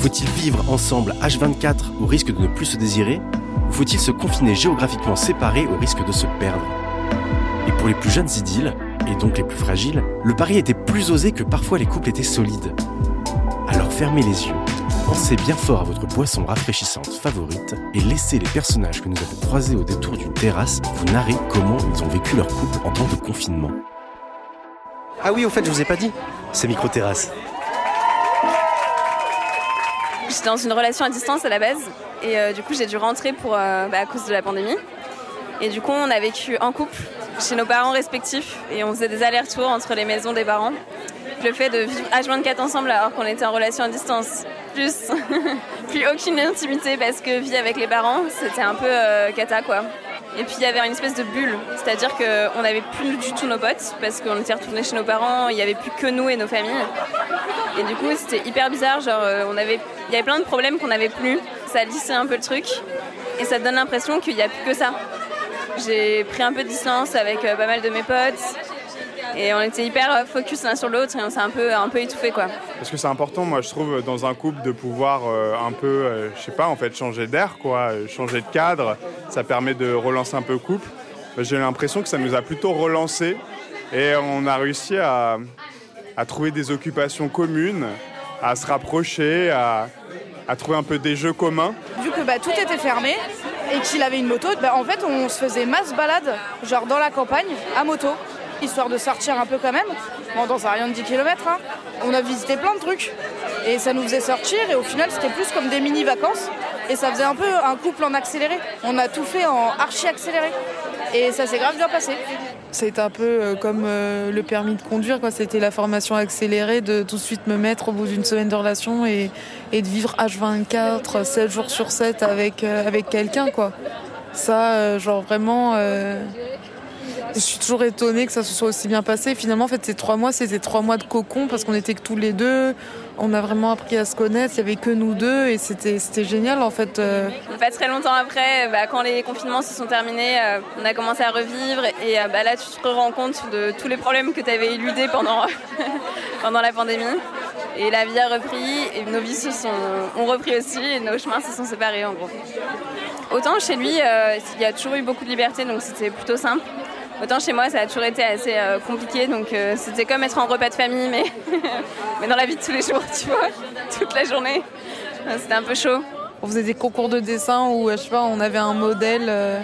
Faut-il vivre ensemble H24 au risque de ne plus se désirer Ou faut-il se confiner géographiquement séparés au risque de se perdre? Et pour les plus jeunes idylles, et donc les plus fragiles, le pari était plus osé que parfois les couples étaient solides. Alors fermez les yeux, pensez bien fort à votre boisson rafraîchissante favorite et laissez les personnages que nous avons croisés au détour d'une terrasse vous narrer comment ils ont vécu leur couple en temps de confinement. Ah oui, au fait, je vous ai pas dit, c'est micro-terrasse. J'étais dans une relation à distance à la base et euh, du coup j'ai dû rentrer pour, euh, bah, à cause de la pandémie. Et du coup on a vécu en couple chez nos parents respectifs et on faisait des allers-retours entre les maisons des parents. Le fait de vivre H24 ensemble alors qu'on était en relation à distance, plus, plus aucune intimité parce que vie avec les parents, c'était un peu euh, cata quoi. Et puis il y avait une espèce de bulle, c'est-à-dire qu'on n'avait plus du tout nos potes parce qu'on était retournés chez nos parents, il n'y avait plus que nous et nos familles. Et du coup c'était hyper bizarre, genre on avait, il y avait plein de problèmes qu'on n'avait plus, ça lissait un peu le truc et ça donne l'impression qu'il n'y a plus que ça. J'ai pris un peu de distance avec euh, pas mal de mes potes et on était hyper euh, focus l'un sur l'autre et on s'est un peu, un peu étouffé quoi. Parce que c'est important, moi je trouve, dans un couple de pouvoir euh, un peu, euh, je sais pas, en fait, changer d'air, quoi, changer de cadre. Ça permet de relancer un peu le couple. J'ai l'impression que ça nous a plutôt relancé et on a réussi à, à trouver des occupations communes, à se rapprocher, à, à trouver un peu des jeux communs. Vu que bah, tout était fermé et qu'il avait une moto, bah, en fait on se faisait masse balade, genre dans la campagne, à moto, histoire de sortir un peu quand même. Bon, dans un rayon de 10 km, on a visité plein de trucs et ça nous faisait sortir et au final c'était plus comme des mini-vacances et ça faisait un peu un couple en accéléré. On a tout fait en archi accéléré et ça s'est grave bien passé. C'était un peu euh, comme euh, le permis de conduire, quoi. C'était la formation accélérée de tout de suite me mettre au bout d'une semaine de relation et, de vivre H24, 7 jours sur 7 avec, euh, avec quelqu'un, quoi. Ça, genre vraiment, je suis toujours étonnée que ça se soit aussi bien passé. Finalement, en fait, ces trois mois, c'était trois mois de cocon parce qu'on était que tous les deux. On a vraiment appris à se connaître. Il y avait que nous deux et c'était c'était génial, en fait. euh. Pas très longtemps après, bah, quand les confinements se sont terminés, euh, on a commencé à revivre et euh, bah, là tu te rends compte de tous les problèmes que tu avais éludés pendant, pendant la pandémie. Et la vie a repris et nos vies se sont, ont repris aussi et nos chemins se sont séparés en gros. Autant chez lui, il y a toujours eu beaucoup de liberté donc c'était plutôt simple. Autant chez moi, ça a toujours été assez euh, compliqué, donc euh, c'était comme être en repas de famille, mais, dans la vie de tous les jours, tu vois, toute la journée. Euh, C'était un peu chaud. On faisait des concours de dessin où, je sais pas, on avait un modèle euh,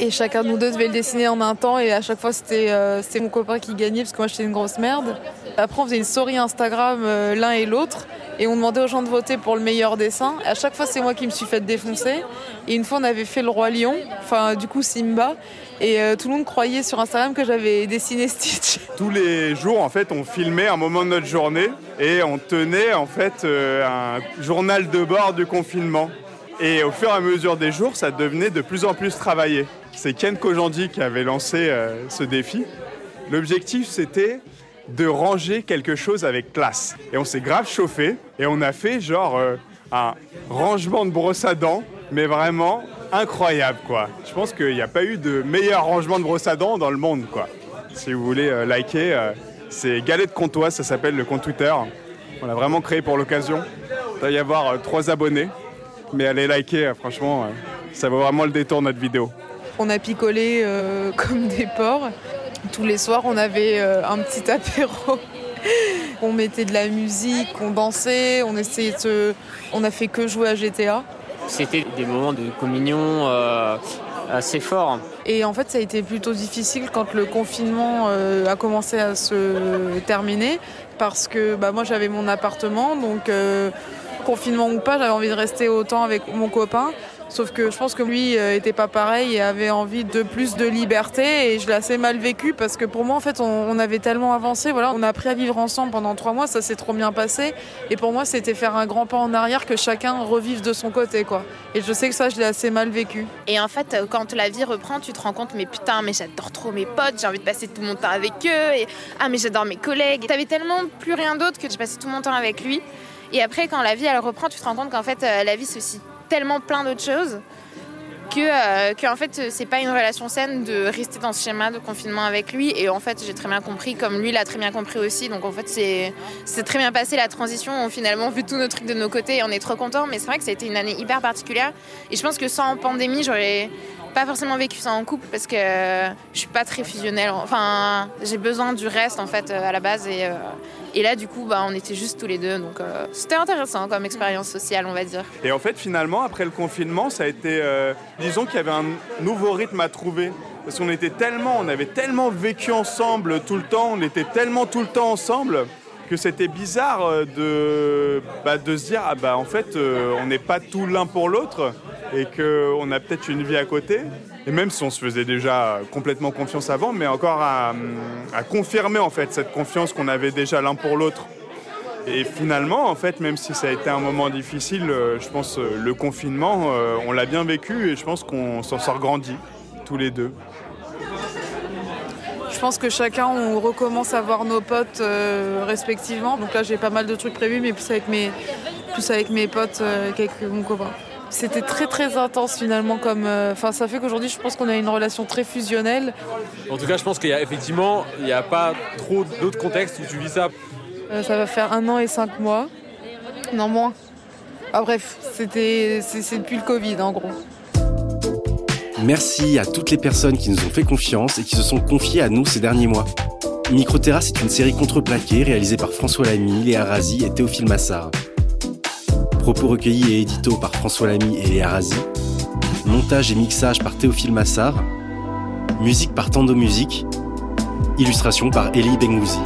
et chacun de nous deux devait le dessiner en un temps et à chaque fois c'était euh, c'était mon copain qui gagnait parce que moi j'étais une grosse merde. Après on faisait une story Instagram euh, l'un et l'autre et on demandait aux gens de voter pour le meilleur dessin. À chaque fois c'est moi qui me suis fait défoncer. Et une fois on avait fait le roi lion, enfin du coup Simba et euh, tout le monde croyait sur Instagram que j'avais dessiné Stitch. Tous les jours, en fait, on filmait un moment de notre journée et on tenait en fait un journal de bord du confinement. Et au fur et à mesure des jours, ça devenait de plus en plus travaillé. C'est Ken Kojandi qui avait lancé euh, ce défi. L'objectif, c'était de ranger quelque chose avec classe. Et on s'est grave chauffé et on a fait genre euh, un rangement de brosse à dents, mais vraiment incroyable quoi. Je pense qu'il n'y a pas eu de meilleur rangement de brosse à dents dans le monde quoi. Si vous voulez euh, liker, euh, c'est Galette Comtoise, ça s'appelle le compte Twitter. On l'a vraiment créé pour l'occasion. Il doit y avoir trois abonnés, mais allez liker, euh, franchement, euh, ça vaut vraiment le détour notre vidéo. On a picolé euh, comme des porcs. Tous les soirs, on avait euh, un petit apéro. on mettait de la musique, on dansait, on essayait de se- On a fait que jouer à GTA. C'était des moments de communion euh, assez forts. Et en fait, ça a été plutôt difficile quand le confinement euh, a commencé à se terminer. Parce que bah, moi, j'avais mon appartement. Donc, euh, confinement ou pas, j'avais envie de rester autant avec mon copain. Sauf que je pense que lui euh, était pas pareil et avait envie de plus de liberté et je l'ai assez mal vécu parce que pour moi en fait on, avait tellement avancé, voilà, on a appris à vivre ensemble pendant trois mois, ça s'est trop bien passé et pour moi c'était faire un grand pas en arrière que chacun revive de son côté quoi. Et je sais que ça je l'ai assez mal vécu. Et en fait euh, quand la vie reprend tu te rends compte mais putain mais j'adore trop mes potes, j'ai envie de passer tout mon temps avec eux et ah mais j'adore mes collègues. T'avais tellement plus rien d'autre que de passer tout mon temps avec lui. Et après quand la vie elle reprend tu te rends compte qu'en fait euh, la vie c'est aussi tellement plein d'autres choses que, euh, que en fait c'est pas une relation saine de rester dans ce schéma de confinement avec lui. Et en fait j'ai très bien compris comme lui l'a très bien compris aussi. Donc en fait c'est très bien passé la transition. On finalement vu tous nos trucs de nos côtés on est trop contents. Mais c'est vrai que ça a été une année hyper particulière. Et je pense que sans pandémie j'aurais pas forcément vécu ça en couple parce que je suis pas très fusionnelle. Enfin, j'ai besoin du reste en fait à la base et, euh, et là du coup bah, on était juste tous les deux donc euh, c'était intéressant comme expérience sociale on va dire. Et en fait finalement après le confinement ça a été euh, disons qu'il y avait un nouveau rythme à trouver parce qu'on était tellement on avait tellement vécu ensemble tout le temps on était tellement tout le temps ensemble que c'était bizarre de, bah, de se dire ah bah en fait on n'est pas tout l'un pour l'autre et qu'on a peut-être une vie à côté. Et même si on se faisait déjà complètement confiance avant, mais encore à, confirmer en fait cette confiance qu'on avait déjà l'un pour l'autre. Et finalement, en fait, même si ça a été un moment difficile, euh, je pense euh, le confinement, euh, on l'a bien vécu et je pense qu'on s'en sort grandi tous les deux. Je pense que chacun, on recommence à voir nos potes respectivement. Donc là, j'ai pas mal de trucs prévus, mais plus avec mes, plus avec mes potes qu'avec mon copain. C'était très très intense finalement comme. Euh, enfin, ça fait qu'aujourd'hui, je pense qu'on a une relation très fusionnelle. En tout cas, je pense qu'il y a effectivement, il n'y a pas trop d'autres contextes où tu vis ça. Euh, ça va faire un an et cinq mois. Non, moins. Ah, bref, c'était, c'est, depuis le Covid en gros. Merci à toutes les personnes qui nous ont fait confiance et qui se sont confiées à nous ces derniers mois. Microterrasse est une série contreplaquée réalisée par François Lamy, Léa Razi et Théophile Massard. Propos recueillis et édito par François Lamy et Léa Razi. Montage et mixage par Théophile Massard. Musique par Tando Musique. Illustration par Elie Bengouzi.